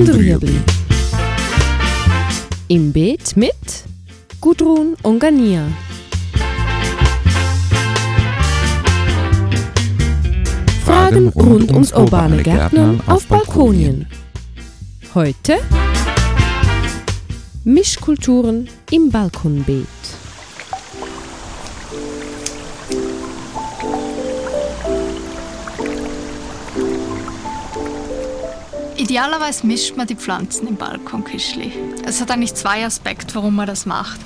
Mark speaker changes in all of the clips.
Speaker 1: und Rüebli. Im Beet mit Gudrun und Gania. Fragen rund ums urbane Gärtnern auf Balkonien. Heute Mischkulturen im Balkonbeet.
Speaker 2: Idealerweise mischt man die Pflanzen im Balkonkischli. Es hat eigentlich zwei Aspekte, warum man das macht.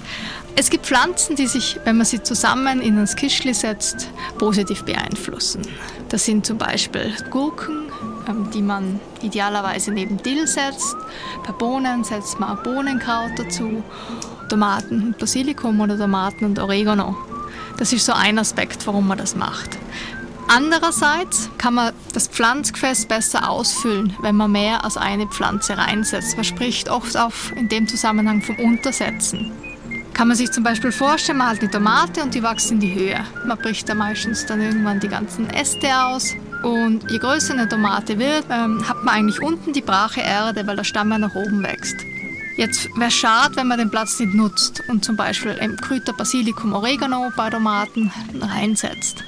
Speaker 2: Es gibt Pflanzen, die sich, wenn man sie zusammen in ein Kischli setzt, positiv beeinflussen. Das sind zum Beispiel Gurken, ähm, die man idealerweise neben Dill setzt. Bei Bohnen setzt man Bohnenkraut dazu, Tomaten und Basilikum oder Tomaten und Oregano. Das ist so ein Aspekt, warum man das macht. Andererseits kann man das Pflanzgefäß besser ausfüllen, wenn man mehr als eine Pflanze reinsetzt. Man spricht oft auf in dem Zusammenhang vom Untersetzen. Kann man sich zum Beispiel vorstellen, man hat eine Tomate und die wächst in die Höhe. Man bricht da meistens dann irgendwann die ganzen Äste aus. Und je größer eine Tomate wird, ähm, hat man eigentlich unten die brache Erde, weil der Stamm ja nach oben wächst. Jetzt wäre es schade, wenn man den Platz nicht nutzt und zum Beispiel Kräuter, Basilikum, Oregano bei Tomaten reinsetzt.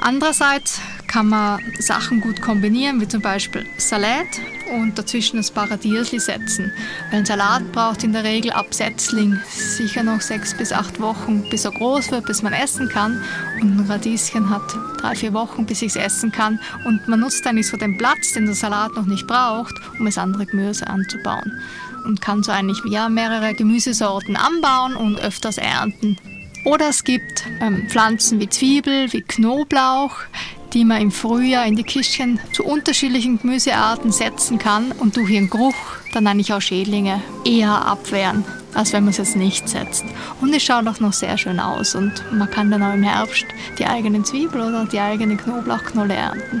Speaker 2: Andererseits kann man Sachen gut kombinieren, wie zum Beispiel Salat und dazwischen ein Paradiesli setzen. Weil ein Salat braucht in der Regel ab Setzling sicher noch sechs bis acht Wochen, bis er groß wird, bis man essen kann. Und ein Radieschen hat drei, vier Wochen, bis ich es essen kann. Und man nutzt eigentlich so den Platz, den der Salat noch nicht braucht, um es andere Gemüse anzubauen. Und kann so eigentlich ja, mehrere Gemüsesorten anbauen und öfters ernten. Oder es gibt ähm, Pflanzen wie Zwiebel, wie Knoblauch, die man im Frühjahr in die Kistchen zu unterschiedlichen Gemüsearten setzen kann und durch ihren Geruch dann eigentlich auch Schädlinge eher abwehren, als wenn man es jetzt nicht setzt. Und es schaut auch noch sehr schön aus und man kann dann auch im Herbst die eigenen Zwiebel oder die eigene Knoblauchknolle ernten.